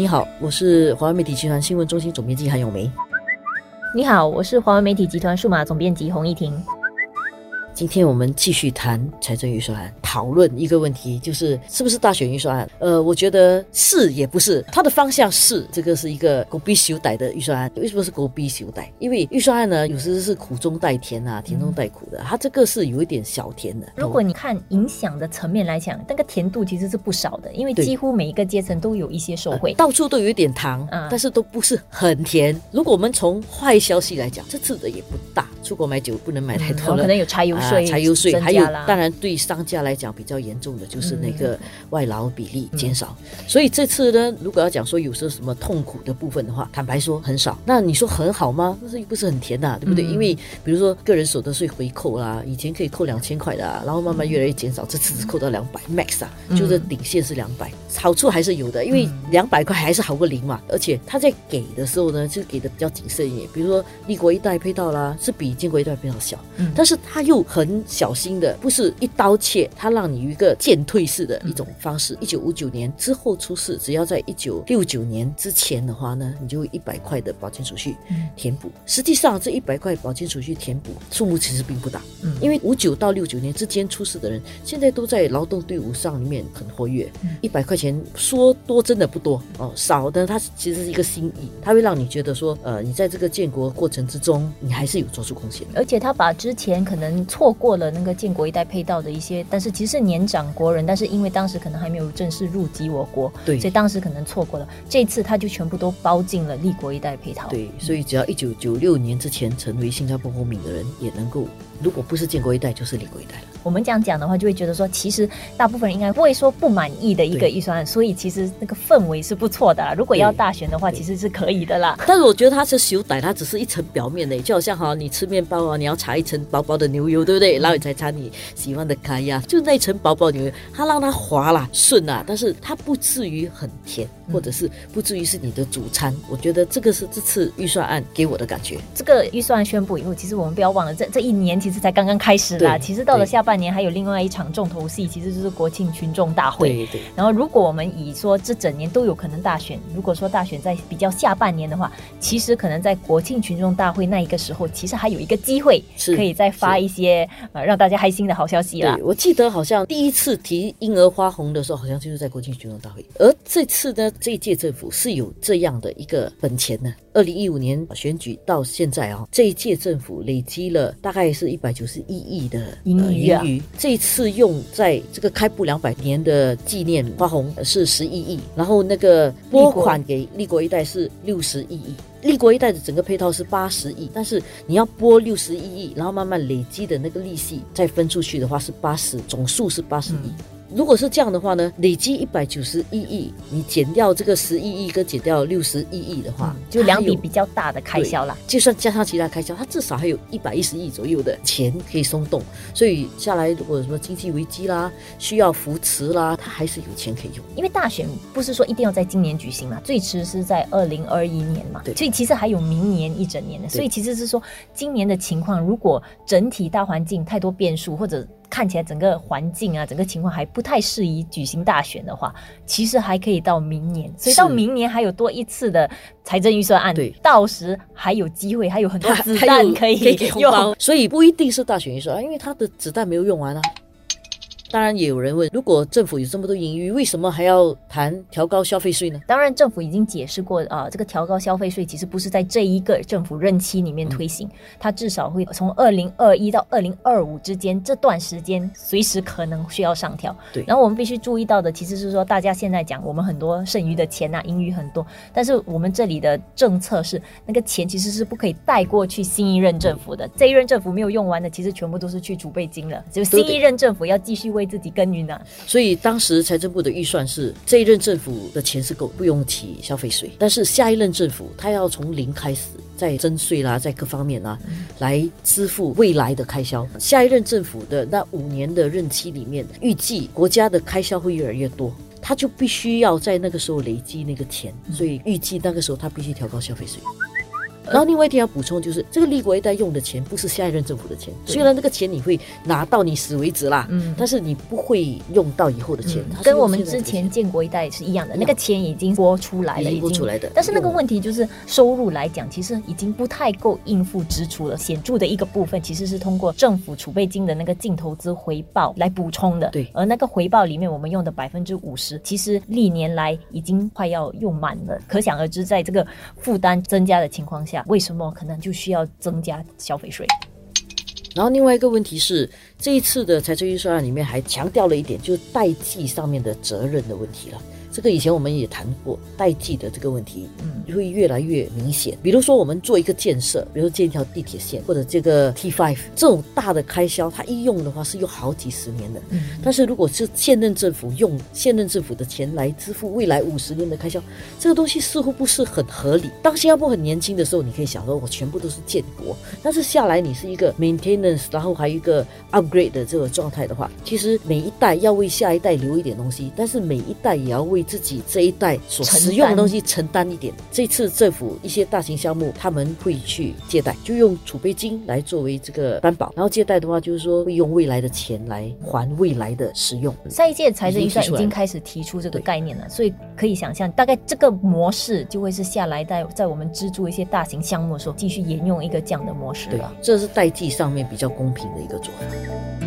你好，我是华为媒体集团新闻中心总编辑韩永梅。你好，我是华为媒体集团数码总编辑洪一婷。今天我们继续谈财政预算案，讨论一个问题，就是是不是大选预算案？呃，我觉得是也不是，它的方向是这个是一个狗逼修歹的预算案。为什么是狗逼修歹？因为预算案呢，有时是苦中带甜啊，甜中带苦的。它这个是有一点小甜的。如果你看影响的层面来讲，那个甜度其实是不少的，因为几乎每一个阶层都有一些受惠，到处都有一点糖，但是都不是很甜。如果我们从坏消息来讲，这次的也不大，出国买酒不能买太多了，可能有柴油。柴油税，还有当然对商家来讲比较严重的就是那个外劳比例减少。所以这次呢，如果要讲说有时候什么痛苦的部分的话，坦白说很少。那你说很好吗？那是不是很甜呐，对不对？因为比如说个人所得税回扣啦，以前可以扣两千块的，然后慢慢越来越减少，这次只扣到两百 max 啊，就是顶线是两百，好处还是有的，因为两百块还是好过零嘛。而且他在给的时候呢，就给的比较谨慎一点。比如说立国一代配套啦，是比建国一代配套小，但是他又很。小心的，不是一刀切，他让你一个渐退式的一种方式。一九五九年之后出事，只要在一九六九年之前的话呢，你就一百块的保健储蓄填补。实际上这一百块保健储蓄填补数目其实并不大，嗯，因为五九到六九年之间出事的人，现在都在劳动队伍上里面很活跃。一百块钱说多真的不多哦，少的它其实是一个心意，它会让你觉得说，呃，你在这个建国过程之中，你还是有做出贡献。而且他把之前可能错。过了那个建国一代配套的一些，但是其实是年长国人，但是因为当时可能还没有正式入籍我国，对，所以当时可能错过了。这次他就全部都包进了立国一代配套。对，所以只要一九九六年之前成为新加坡公民的人，也能够，如果不是建国一代，就是立国一代了。我们这样讲的话，就会觉得说，其实大部分人应该不会说不满意的一个预算案，所以其实那个氛围是不错的。如果要大选的话，其实是可以的啦。但是我觉得它是修改，它只是一层表面的，就好像哈，你吃面包啊，你要擦一层薄薄的牛油，对不对？然后你才擦你喜欢的咖呀，就那层薄薄牛油，它让它滑啦、顺啦，但是它不至于很甜，或者是不至于是你的主餐。我觉得这个是这次预算案给我的感觉。这个预算案宣布以后，其实我们不要忘了，这这一年其实才刚刚开始啦。其实到了下半。年还有另外一场重头戏，其实就是国庆群众大会。对对。然后，如果我们以说这整年都有可能大选，如果说大选在比较下半年的话，其实可能在国庆群众大会那一个时候，其实还有一个机会，可以再发一些呃让大家开心的好消息啦。我记得好像第一次提婴儿花红的时候，好像就是在国庆群众大会。而这次呢，这一届政府是有这样的一个本钱呢。二零一五年选举到现在啊，这一届政府累积了大概是一百九十一亿的盈余啊。这次用在这个开埠两百年的纪念花红是十一亿，然后那个拨款给立国一代是六十一亿。立国一代的整个配套是八十亿，但是你要拨六十一亿，然后慢慢累积的那个利息再分出去的话是八十，总数是八十亿。如果是这样的话呢，累积一百九十一亿，你减掉这个十一亿跟减掉六十一亿的话，就两笔比较大的开销了。就算加上其他开销，它至少还有一百一十亿左右的钱可以松动。所以下来，如果有什么经济危机啦，需要扶持啦，它还是有钱可以用。因为大选不是说一定要在今年举行嘛，最迟是在二零二一年嘛，对，所以其实还有明年一整年的。所以其实是说，今年的情况，如果整体大环境太多变数，或者看起来整个环境啊，整个情况还不太适宜举行大选的话，其实还可以到明年。所以到明年还有多一次的财政预算案，对，到时还有机会，还有很多 子弹可以用。所以不一定是大选预算案，因为他的子弹没有用完啊。当然也有人问，如果政府有这么多盈余，为什么还要谈调高消费税呢？当然，政府已经解释过啊，这个调高消费税其实不是在这一个政府任期里面推行，它至少会从二零二一到二零二五之间这段时间，随时可能需要上调。对。然后我们必须注意到的，其实是说大家现在讲我们很多剩余的钱呐，盈余很多，但是我们这里的政策是那个钱其实是不可以带过去新一任政府的，这一任政府没有用完的，其实全部都是去储备金了，就新一任政府要继续为。为自己耕耘呢，所以当时财政部的预算是这一任政府的钱是够，不用提消费税。但是下一任政府他要从零开始，在征税啦，在各方面啦，来支付未来的开销。下一任政府的那五年的任期里面，预计国家的开销会越来越多，他就必须要在那个时候累积那个钱，所以预计那个时候他必须调高消费税。然后另外一点要补充就是，这个立国一代用的钱不是下一任政府的钱，虽然这个钱你会拿到你死为止啦，嗯，但是你不会用到以后的钱，跟我们之前建国一代是一样的，那个钱已经拨出来了，已经拨出来的。但是那个问题就是收入来讲，其实已经不太够应付支出了，显著的一个部分其实是通过政府储备金的那个净投资回报来补充的，对。而那个回报里面，我们用的百分之五十，其实历年来已经快要用满了，可想而知，在这个负担增加的情况下，为什么可能就需要增加消费税？然后另外一个问题是，这一次的财政预算案里面还强调了一点，就是代际上面的责任的问题了。这个以前我们也谈过代际的这个问题，嗯，会越来越明显。比如说我们做一个建设，比如说建一条地铁线或者这个 T five 这种大的开销，它一用的话是用好几十年的。嗯，但是如果是现任政府用现任政府的钱来支付未来五十年的开销，这个东西似乎不是很合理。当新加坡很年轻的时候，你可以想说，我全部都是建国，但是下来你是一个 maintenance，然后还有一个 upgrade 的这个状态的话，其实每一代要为下一代留一点东西，但是每一代也要为自己这一代所使用的东西承担一点。这次政府一些大型项目，他们会去借贷，就用储备金来作为这个担保。然后借贷的话，就是说会用未来的钱来还未来的使用。下一届财政预算已经开始提出这个概念了，所以可以想象，大概这个模式就会是下来在在我们资助一些大型项目的时候，继续沿用一个这样的模式了。这是代际上面比较公平的一个做法。